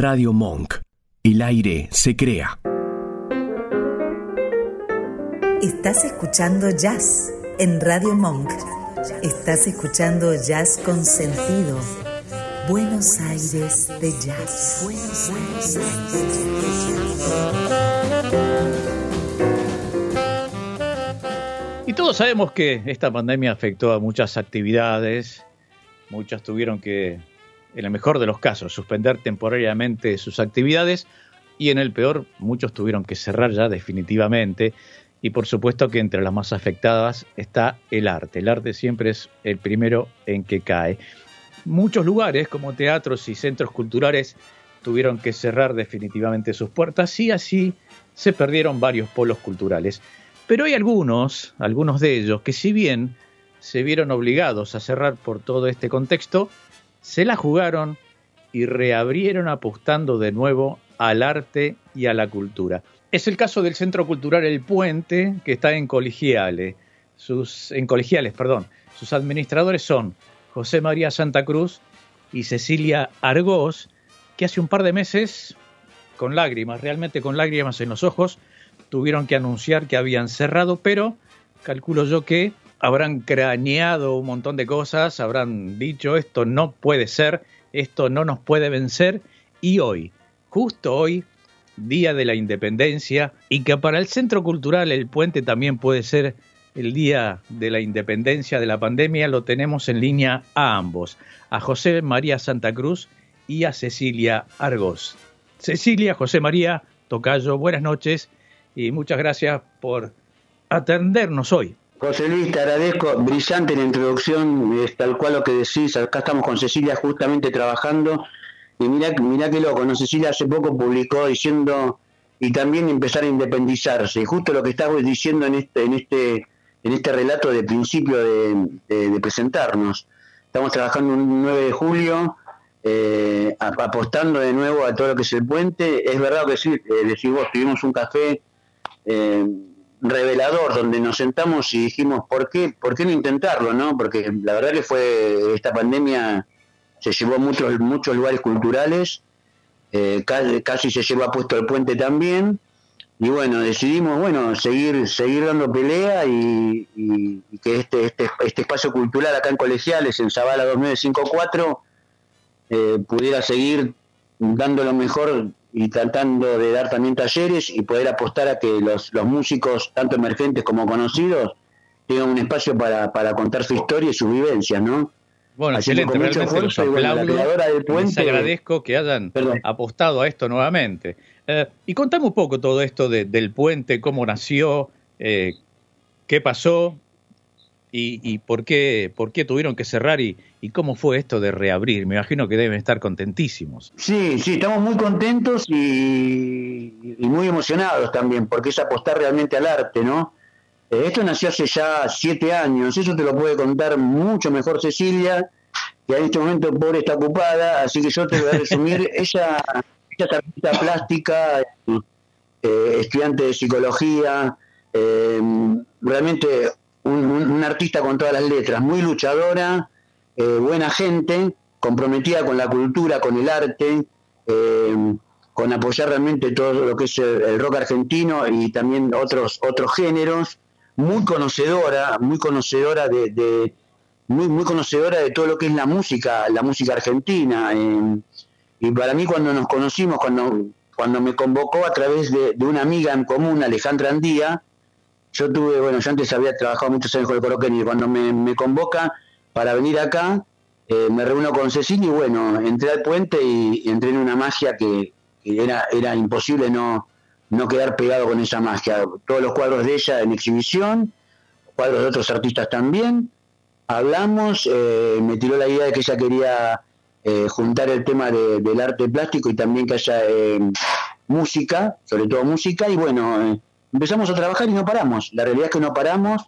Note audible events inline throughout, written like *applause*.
Radio Monk. El aire se crea. Estás escuchando jazz en Radio Monk. Estás escuchando jazz con sentido. Buenos Aires de jazz. Buenos Aires Y todos sabemos que esta pandemia afectó a muchas actividades. Muchas tuvieron que en el mejor de los casos, suspender temporariamente sus actividades y en el peor, muchos tuvieron que cerrar ya definitivamente. Y por supuesto que entre las más afectadas está el arte. El arte siempre es el primero en que cae. Muchos lugares como teatros y centros culturales tuvieron que cerrar definitivamente sus puertas y así se perdieron varios polos culturales. Pero hay algunos, algunos de ellos, que si bien se vieron obligados a cerrar por todo este contexto, se la jugaron y reabrieron apostando de nuevo al arte y a la cultura. Es el caso del Centro Cultural El Puente, que está en Colegiales. Sus, en Colegiales, perdón. Sus administradores son José María Santa Cruz y Cecilia Argós, que hace un par de meses, con lágrimas, realmente con lágrimas en los ojos, tuvieron que anunciar que habían cerrado, pero calculo yo que habrán craneado un montón de cosas, habrán dicho esto no puede ser, esto no nos puede vencer, y hoy, justo hoy, Día de la Independencia, y que para el Centro Cultural El Puente también puede ser el Día de la Independencia de la pandemia, lo tenemos en línea a ambos, a José María Santa Cruz y a Cecilia Argos. Cecilia, José María, Tocayo, buenas noches y muchas gracias por atendernos hoy. José Luis, te agradezco, brillante la introducción, es tal cual lo que decís, acá estamos con Cecilia justamente trabajando, y mira, mira qué loco, ¿no? Cecilia hace poco publicó diciendo, y también empezar a independizarse, y justo lo que estamos diciendo en este, en este, en este relato de principio de, presentarnos. Estamos trabajando un 9 de julio, eh, apostando de nuevo a todo lo que es el puente. Es verdad que sí, eh, decís vos, tuvimos un café eh, revelador donde nos sentamos y dijimos, ¿por qué, ¿por qué no intentarlo? no Porque la verdad que fue esta pandemia se llevó a muchos, muchos lugares culturales, eh, casi, se llevó puesto el puente también, y bueno, decidimos, bueno, seguir, seguir dando pelea y, que este, este, este espacio cultural acá en Colegiales, en Zavala 2954, eh, pudiera seguir dando lo mejor y tratando de dar también talleres y poder apostar a que los, los músicos, tanto emergentes como conocidos, tengan un espacio para, para contar su historia y sus vivencias, ¿no? Bueno, excelente, realmente los aplaudo. Les agradezco que hayan apostado a esto nuevamente. Eh, y contame un poco todo esto del puente, cómo nació, eh, qué pasó, y, por, qué, por qué tuvieron que cerrar y, cómo fue esto de reabrir. Me imagino que deben estar contentísimos. Sí, sí, estamos muy contentos y, muy emocionados también, porque es apostar realmente al arte, ¿no? Eh, esto nació hace ya siete años, eso te lo puede contar mucho mejor Cecilia, que en este momento pobre está ocupada, así que yo te voy a resumir. *laughs* ella, ella es artista plástica, eh, estudiante de psicología, eh, realmente un, artista con todas las letras, muy luchadora, eh, buena gente, comprometida con la cultura, con el arte, eh, con apoyar realmente todo lo que es el, rock argentino y también otros otros géneros, muy conocedora, muy conocedora de, muy muy conocedora de todo lo que es la música, la música argentina. Eh, y para mí cuando nos conocimos, cuando cuando me convocó a través de, de una amiga en común, Alejandra Andía, yo tuve, bueno, yo antes había trabajado muchos años con el Coroquén y cuando me, convoca para venir acá, eh, me reúno con Cecilia y bueno, entré al puente y, entré en una magia que, era, era imposible no, no quedar pegado con esa magia. Todos los cuadros de ella en exhibición, cuadros de otros artistas también. Hablamos, eh, me tiró la idea de que ella quería eh, juntar el tema del arte plástico y también que haya música, sobre todo música, y bueno, empezamos a trabajar y no paramos. La realidad es que no paramos.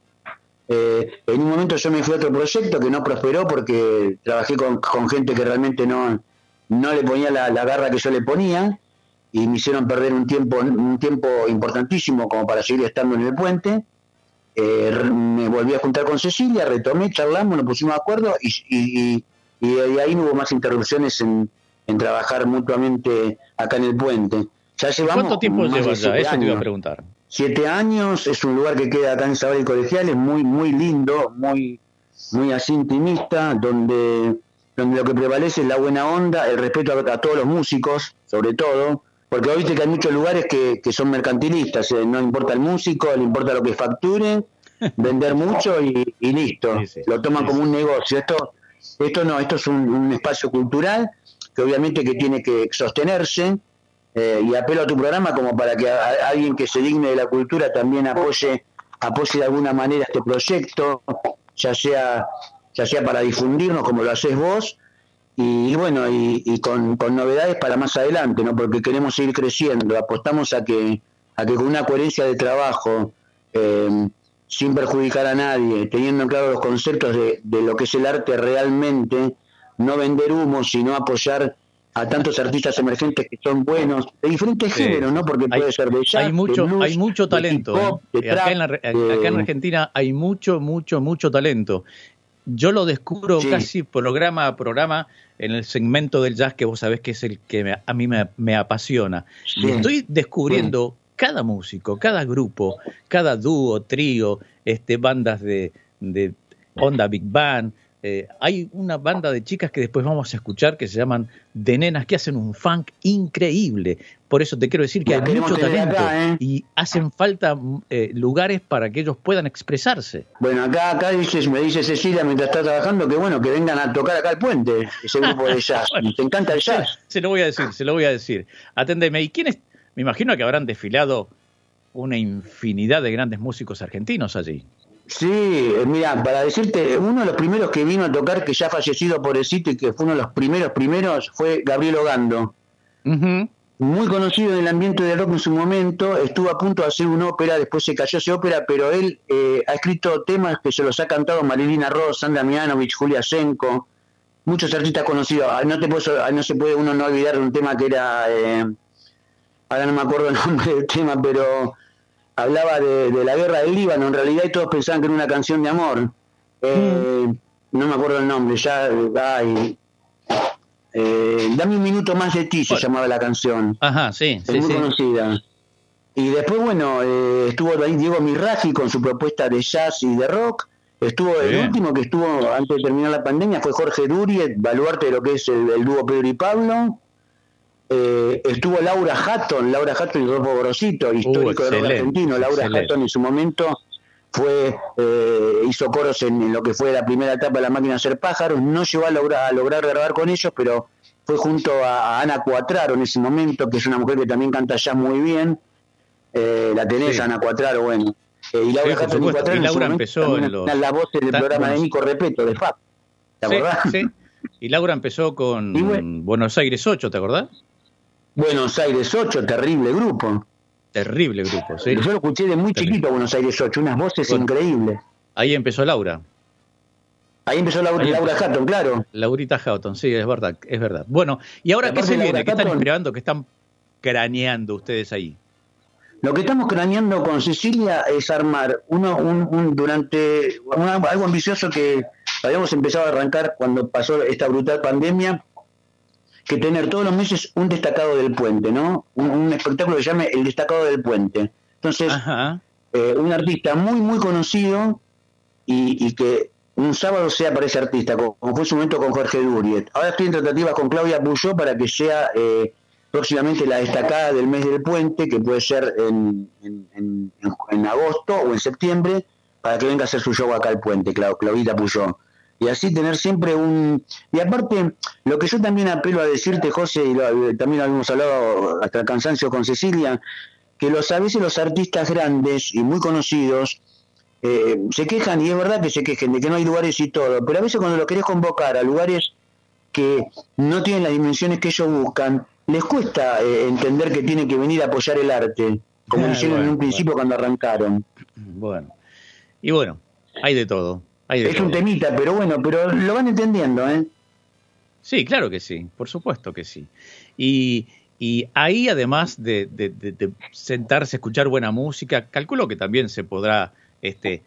Eh, en un momento yo me fui a otro proyecto que no prosperó porque trabajé con, gente que realmente no, no le ponía la, garra que yo le ponía y me hicieron perder un tiempo, un tiempo importantísimo como para seguir estando en el puente. Eh, me volví a juntar con Cecilia, retomé, charlamos, nos pusimos de acuerdo y, y, y, ahí no hubo más interrupciones en, en trabajar mutuamente acá en el puente. Ya llevamos ¿Cuánto tiempo lleva ya? Eso te iba a preguntar. Siete años, es un lugar que queda acá en Sabal y Colegial, es muy, muy lindo, muy, muy así intimista, donde, donde lo que prevalece es la buena onda, el respeto a, todos los músicos, sobre todo, porque hoy viste que hay muchos lugares que, que son mercantilistas, eh, no importa el músico, le importa lo que facture, *laughs* vender mucho y, listo, lo toman como un negocio. Esto, esto no, esto es un espacio cultural que obviamente que tiene que sostenerse, eh, y apelo a tu programa como para que alguien que se digne de la cultura también apoye apoye de alguna manera este proyecto ya sea ya sea para difundirnos como lo haces vos. Y, bueno y, con, novedades para más adelante no porque queremos seguir creciendo. Apostamos a que a que con una coherencia de trabajo eh, sin perjudicar a nadie teniendo claro los conceptos de, de lo que es el arte realmente no vender humo sino apoyar a tantos artistas emergentes que son buenos, de diferentes géneros, ¿no? Porque puede ser de jazz, Hay mucho, hay mucho talento. ¿eh? acá, en Argentina hay mucho, mucho, mucho talento. Yo lo descubro casi programa a programa en el segmento del jazz que vos sabés que es el que a mí me, apasiona. Y estoy descubriendo cada músico, cada grupo, cada dúo, trío, este, bandas de, de onda Big Band, eh, hay una banda de chicas que después vamos a escuchar que se llaman De Nenas, que hacen un funk increíble. Por eso te quiero decir que hay mucho talento ¿eh? y hacen falta eh, lugares para que ellos puedan expresarse. Bueno, acá, acá dices, me dice Cecilia mientras está trabajando que bueno, que vengan a tocar acá al puente, ese grupo de *laughs* jazz. ¿Te encanta el jazz? Se, lo voy a decir, se lo voy a decir. Aténdeme. ¿Y quiénes? Me imagino que habrán desfilado una infinidad de grandes músicos argentinos allí. Sí, eh, mira, para decirte, uno de los primeros que vino a tocar, que ya ha fallecido por el sitio y que fue uno de los primeros primeros, fue Gabriel Ogando. Muy conocido en el ambiente del rock en su momento, estuvo a punto de hacer una ópera, después se cayó esa ópera, pero él eh, ha escrito temas que se los ha cantado Marilina Ross, Sandra Mianovich, Julia Senko, muchos artistas conocidos. Ah, no, te puedo, ah, no se puede uno no olvidar de un tema que era, eh, ahora no me acuerdo el *laughs* nombre del tema, pero hablaba de, la guerra del Líbano en realidad y todos pensaban que era una canción de amor. Eh, mm. No me acuerdo el nombre, ya, ay, eh, Dame un minuto más de ti se llamaba la canción. Ajá, sí, es muy conocida. Y después, bueno, eh, estuvo ahí Diego Mirraji con su propuesta de jazz y de rock. Estuvo el último que estuvo antes de terminar la pandemia fue Jorge Duri, baluarte de lo que es el, el dúo Pedro y Pablo. Eh, estuvo Laura Hatton, Laura Hatton y Rodolfo Gorosito, histórico de argentino. Laura Hatton en su momento fue eh, hizo coros en, lo que fue la primera etapa de la máquina de hacer pájaros. No llegó a lograr, a lograr grabar con ellos, pero fue junto a, Ana Cuatraro en ese momento, que es una mujer que también canta ya muy bien. Eh, la tenés, Ana Cuatraro, bueno. y Laura Hatton y Cuatraro Laura empezó en la voz del programa de Nico Repeto, de FAP. ¿Te acordás? Sí. Y Laura empezó con *laughs* Buenos Aires 8, ¿te acordás? Buenos Aires 8, terrible grupo. Terrible grupo, sí. Yo lo escuché de muy chiquito Buenos Aires 8, unas voces increíbles. Ahí empezó Laura. Ahí empezó Laura, Laura Hatton, claro. Laurita Hatton, sí, es verdad, es verdad. Bueno, ¿y ahora qué se viene? ¿Qué están esperando? ¿Qué están craneando ustedes ahí? Lo que estamos craneando con Cecilia es armar uno, un, durante algo ambicioso que habíamos empezado a arrancar cuando pasó esta brutal pandemia, que tener todos los meses un destacado del puente, ¿no? Un, espectáculo que se llame El destacado del puente. Entonces, eh, un artista muy, muy conocido y, que un sábado sea para ese artista, como, fue su momento con Jorge Duriet. Ahora estoy en tratativas con Claudia Puyó para que sea eh, próximamente la destacada del mes del puente, que puede ser en, en, agosto o en septiembre, para que venga a hacer su show acá al puente, Claudita Puyó y así tener siempre un... Y aparte, lo que yo también apelo a decirte, José, y también lo habíamos hablado hasta el cansancio con Cecilia, que los, a veces los artistas grandes y muy conocidos eh, se quejan, y es verdad que se quejen de que no hay lugares y todo, pero a veces cuando lo querés convocar a lugares que no tienen las dimensiones que ellos buscan, les cuesta eh, entender que tienen que venir a apoyar el arte, como ah, hicieron en un principio cuando arrancaron. Bueno, y bueno, hay de todo es un temita, pero bueno, pero lo van entendiendo, ¿eh? Sí, claro que sí, por supuesto que sí. Y, ahí, además de, sentarse a escuchar buena música, calculo que también se podrá este,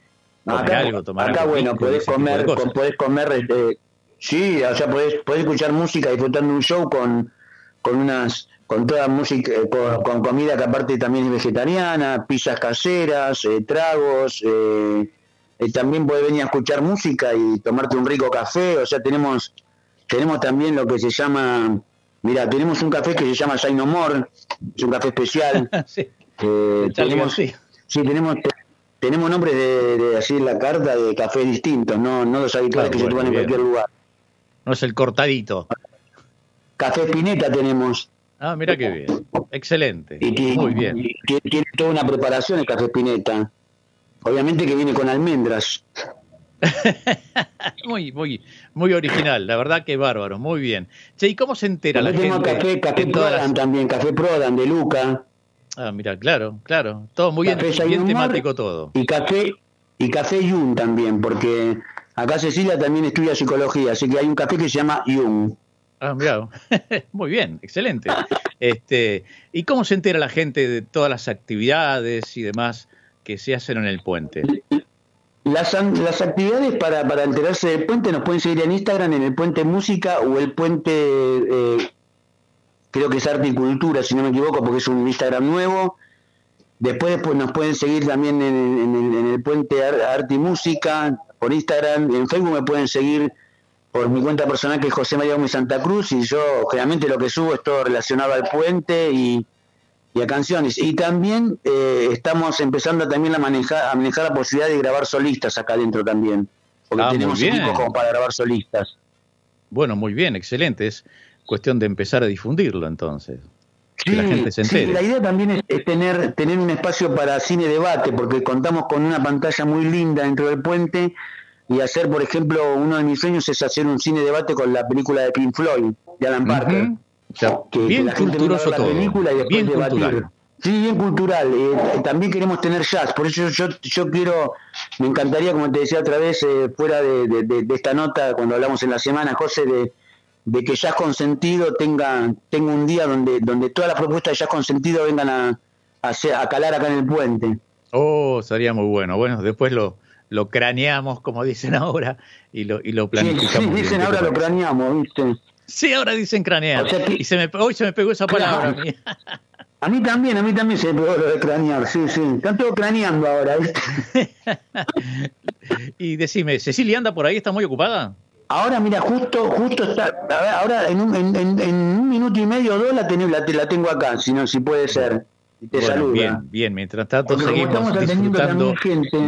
comer algo, tomar acá, bueno, podés comer, podés comer este, Sí, o sea, podés, podés escuchar música disfrutando un show con, con unas con toda música, eh, con, comida que aparte también es vegetariana, pizzas caseras, eh, tragos, eh, también podés venir a escuchar música y tomarte un rico café, o sea, tenemos tenemos también lo que se llama, mira, tenemos un café que se llama Shine No More, es un café especial. *laughs* sí. tenemos, sí. tenemos tenemos nombres de, de, así en la carta de café distintos, no, no los habituales que se toman en cualquier lugar. No es el cortadito. Café Pineta tenemos. Ah, mira qué bien. Excelente. Muy bien. tiene toda una preparación el café Pineta. Obviamente que viene con almendras. *laughs* muy, muy, muy original, la verdad que bárbaro, muy bien. Che, ¿y cómo se entera la gente? Café, café Prodan también, café Prodan de Luca. Ah, mira, claro, claro, todo muy bien, bien temático todo. Y café, y café Jung también, porque acá Cecilia también estudia psicología, así que hay un café que se llama Jung. Ah, mira, *laughs* muy bien, excelente. *laughs* Este, ¿y cómo se entera la gente de todas las actividades y demás que se hacen en el puente? Las, las actividades para, enterarse del puente nos pueden seguir en Instagram, en el Puente Música o el Puente, eh, creo que es Arte y Cultura, si no me equivoco, porque es un Instagram nuevo. Después pues, nos pueden seguir también en, el, Puente Arte y Música por Instagram. En Facebook me pueden seguir por mi cuenta personal que es José María Gómez Santa Cruz y yo generalmente lo que subo es todo relacionado al puente y y a canciones. Y también eh, estamos empezando también a manejar, a manejar la posibilidad de grabar solistas acá adentro también. Porque ah, tenemos equipos como para grabar solistas. Bueno, muy bien, excelente. Es cuestión de empezar a difundirlo entonces. Sí, la gente se entere. la idea también es, tener, tener un espacio para cine debate, porque contamos con una pantalla muy linda dentro del puente y hacer, por ejemplo, uno de mis sueños es hacer un cine debate con la película de Pink Floyd, de Alan Parker bien culturoso todo. bien cultural. Sí, bien cultural. Eh, también queremos tener jazz, por eso yo, yo quiero, me encantaría, como te decía otra vez, eh, fuera de, esta nota, cuando hablamos en la semana, José, de, que Jazz Consentido tenga, tenga un día donde, donde todas las propuestas de Jazz Consentido vengan a, a, calar acá en el puente. Oh, sería muy bueno. Bueno, después lo, lo craneamos, como dicen ahora, y lo, y lo planificamos. Sí, dicen ahora lo craneamos, ¿viste? Sí, ahora dicen cranear. y se me, hoy se me pegó esa palabra a mí. *laughs* A mí también, a mí también se me pegó lo de cranear, sí, sí. Están todos craneando ahora. *laughs* y decime, ¿Cecilia anda por ahí? ¿Está muy ocupada? Ahora, mira, justo justo está. ahora en un, en, en, un minuto y medio o dos la, tengo, la, tengo acá, si, no, si puede ser. Te bueno, Bien, bien. Mientras tanto, seguimos disfrutando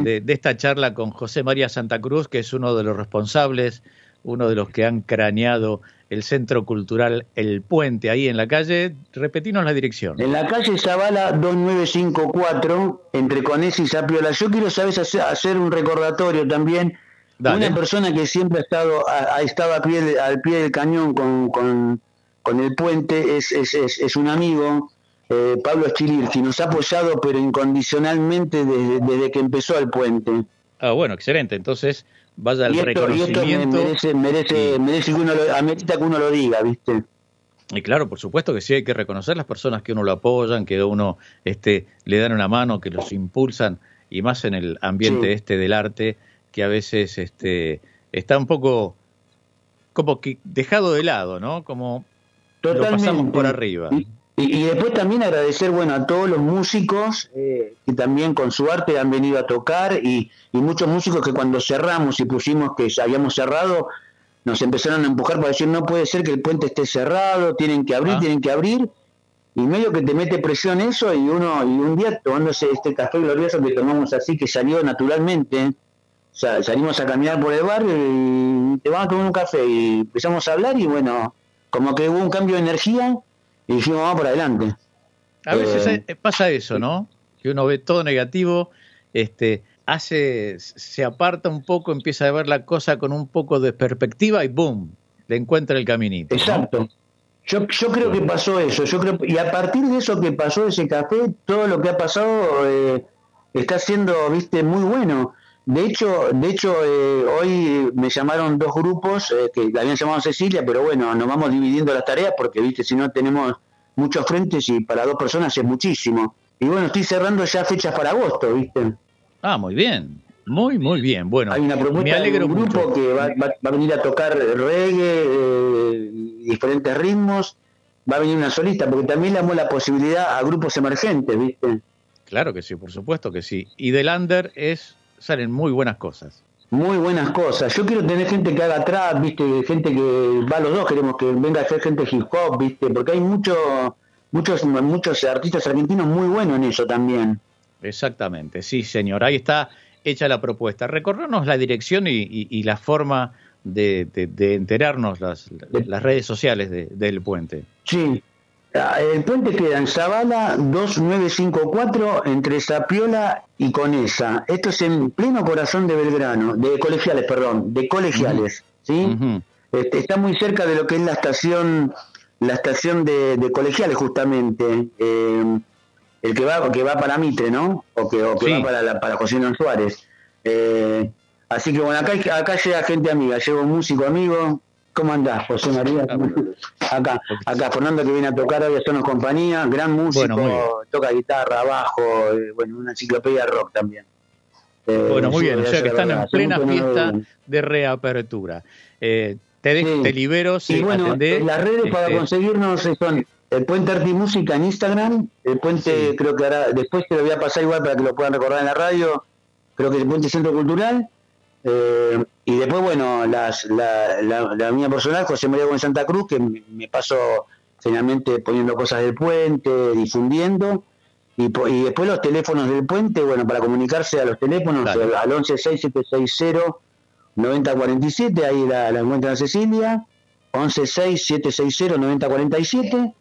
de, de esta charla con José María Santa Cruz, que es uno de los responsables, uno de los que han craneado el Centro Cultural El Puente, ahí en la calle. Repetinos la dirección. En la calle Zavala 2954, entre Conés y Zapiola. Yo quiero, ¿sabes?, hacer un recordatorio también. Una persona que siempre ha estado, ha, estado a pie, al pie del cañón con, con, el puente es, es, es, un amigo, eh, Pablo que nos ha apoyado pero incondicionalmente desde, desde que empezó el puente. Ah, bueno, excelente. Entonces, vaya el reconocimiento. merece, merece, merece que uno lo, que uno lo diga, ¿viste? Y claro, por supuesto que sí hay que reconocer las personas que uno lo apoyan, que uno este, le dan una mano, que los impulsan, y más en el ambiente este del arte, que a veces este, está un poco como que dejado de lado, ¿no? Como lo pasamos por arriba. Y, después también agradecer bueno a todos los músicos eh, que también con su arte han venido a tocar y, muchos músicos que cuando cerramos y pusimos que habíamos cerrado nos empezaron a empujar para decir no puede ser que el puente esté cerrado, tienen que abrir, ah. tienen que abrir y medio que te mete presión eso y uno y un día tomándose este café glorioso que tomamos así que salió naturalmente salimos a caminar por el barrio y te vamos a tomar un café y empezamos a hablar y bueno como que hubo un cambio de energía y dijimos, vamos por adelante. A veces eh, eh, pasa eso, ¿no? Que uno ve todo negativo, este, hace, se aparta un poco, empieza a ver la cosa con un poco de perspectiva y ¡boom! Le encuentra el caminito. Exacto. Yo, yo creo que pasó eso. Yo creo, y a partir de eso que pasó ese café, todo lo que ha pasado eh, está siendo, viste, muy bueno. De hecho, de hecho hoy me llamaron dos grupos que la habían llamado Cecilia, pero bueno, nos vamos dividiendo las tareas porque, viste, si no tenemos muchos frentes y para dos personas es muchísimo. Y bueno, estoy cerrando ya fechas para agosto, ¿viste? Ah, muy bien. Muy, muy bien. Bueno, hay una propuesta de un grupo que va, a venir a tocar reggae, eh, diferentes ritmos. Va a venir una solista, porque también le damos la posibilidad a grupos emergentes, ¿viste? Claro que sí, por supuesto que sí. Y del under es, salen muy buenas cosas. Muy buenas cosas. Yo quiero tener gente que haga trap, ¿viste? Gente que va los dos, queremos que venga a ser gente hip hop, ¿viste? Porque hay muchos muchos, muchos artistas argentinos muy buenos en eso también. Exactamente, sí, señor. Ahí está hecha la propuesta. Recorrernos la dirección y, la forma de, enterarnos las, las redes sociales del puente. Sí, el puente queda en Zavala 2954 entre Zapiola y Conesa. Esto es en pleno corazón de Belgrano, de colegiales, perdón, de colegiales, ¿sí? Este, está muy cerca de lo que es la estación la estación de, colegiales justamente. Eh, el que va que va para Mitre, ¿no? O que, o que va para, la, para José Suárez. Eh, así que bueno, acá, acá llega gente amiga, llevo un músico amigo. ¿Cómo andás, José María? Acá, acá Fernando que viene a tocar hoy a hacernos compañía, gran músico, toca guitarra, bajo, eh, bueno, una enciclopedia rock también. Eh, bueno, muy bien, o sea que están en plena fiesta de reapertura. te, te libero y bueno, las redes para este, conseguirnos son el Puente Arte y Música en Instagram, el Puente, creo que ahora, después te lo voy a pasar igual para que lo puedan recordar en la radio, creo que el Puente Centro Cultural, eh, y después, bueno, las, la, la, mía personal, José María Gómez Santa Cruz, que me paso finalmente poniendo cosas del puente, difundiendo, y, y, después los teléfonos del puente, bueno, para comunicarse a los teléfonos, al 116760 9047, ahí la, la encuentran Cecilia, 116760 9047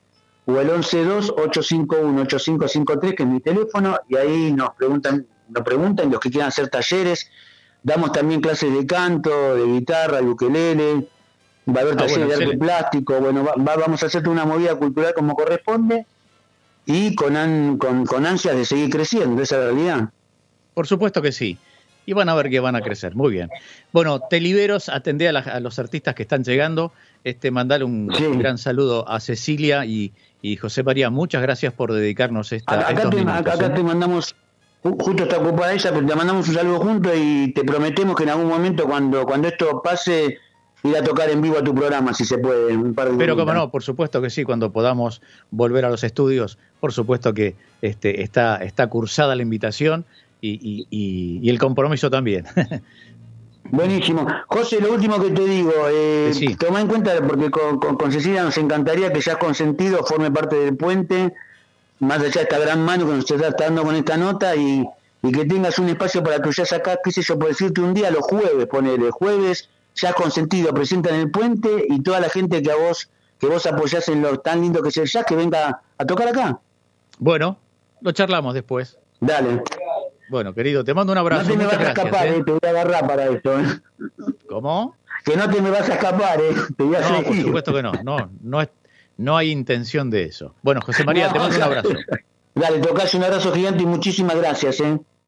o el 112-851-8553, que es mi teléfono, y ahí nos preguntan, nos preguntan los que quieran hacer talleres. Damos también clases de canto, de guitarra, de ukelele, va a haber ah, talleres de arte plástico, bueno, vamos a hacer una movida cultural como corresponde y con, con, con ansias de seguir creciendo, esa es la realidad. Por supuesto que sí y van a ver que van a crecer. Muy bien. Bueno, te liberos, atendé a, los artistas que están llegando. Este, mandale un gran saludo a Cecilia y, y José María, muchas gracias por dedicarnos esta, acá, estos te, acá, ¿eh? te mandamos, justo está ocupada ella, pero te mandamos un saludo juntos y te prometemos que en algún momento cuando, cuando esto pase ir a tocar en vivo a tu programa, si se puede. Un par de pero como no, por supuesto que sí, cuando podamos volver a los estudios, por supuesto que este, está, está cursada la invitación y, y, y el compromiso también. *laughs* Buenísimo. José, lo último que te digo, eh, toma en cuenta, porque con, Cecilia nos encantaría que seas consentido, forme parte del puente, más allá de esta gran mano que nos está dando con esta nota y, que tengas un espacio para tu jazz acá, qué sé yo, por decirte un día, los jueves, ponele, jueves, ya consentido, presenta en el puente y toda la gente que a vos, que vos apoyás en lo tan lindo que es el jazz, que venga a tocar acá. Bueno, lo charlamos después. Dale. Bueno, querido, te mando un abrazo. No te me vas a escapar, ¿eh? te voy a agarrar para eso. ¿eh? ¿Cómo? Que no te me vas a escapar, ¿eh? Te voy a no, por supuesto que no. No, no, es, no hay intención de eso. Bueno, José María, te mando un abrazo. *laughs* Dale, tocas un abrazo gigante y muchísimas gracias, ¿eh?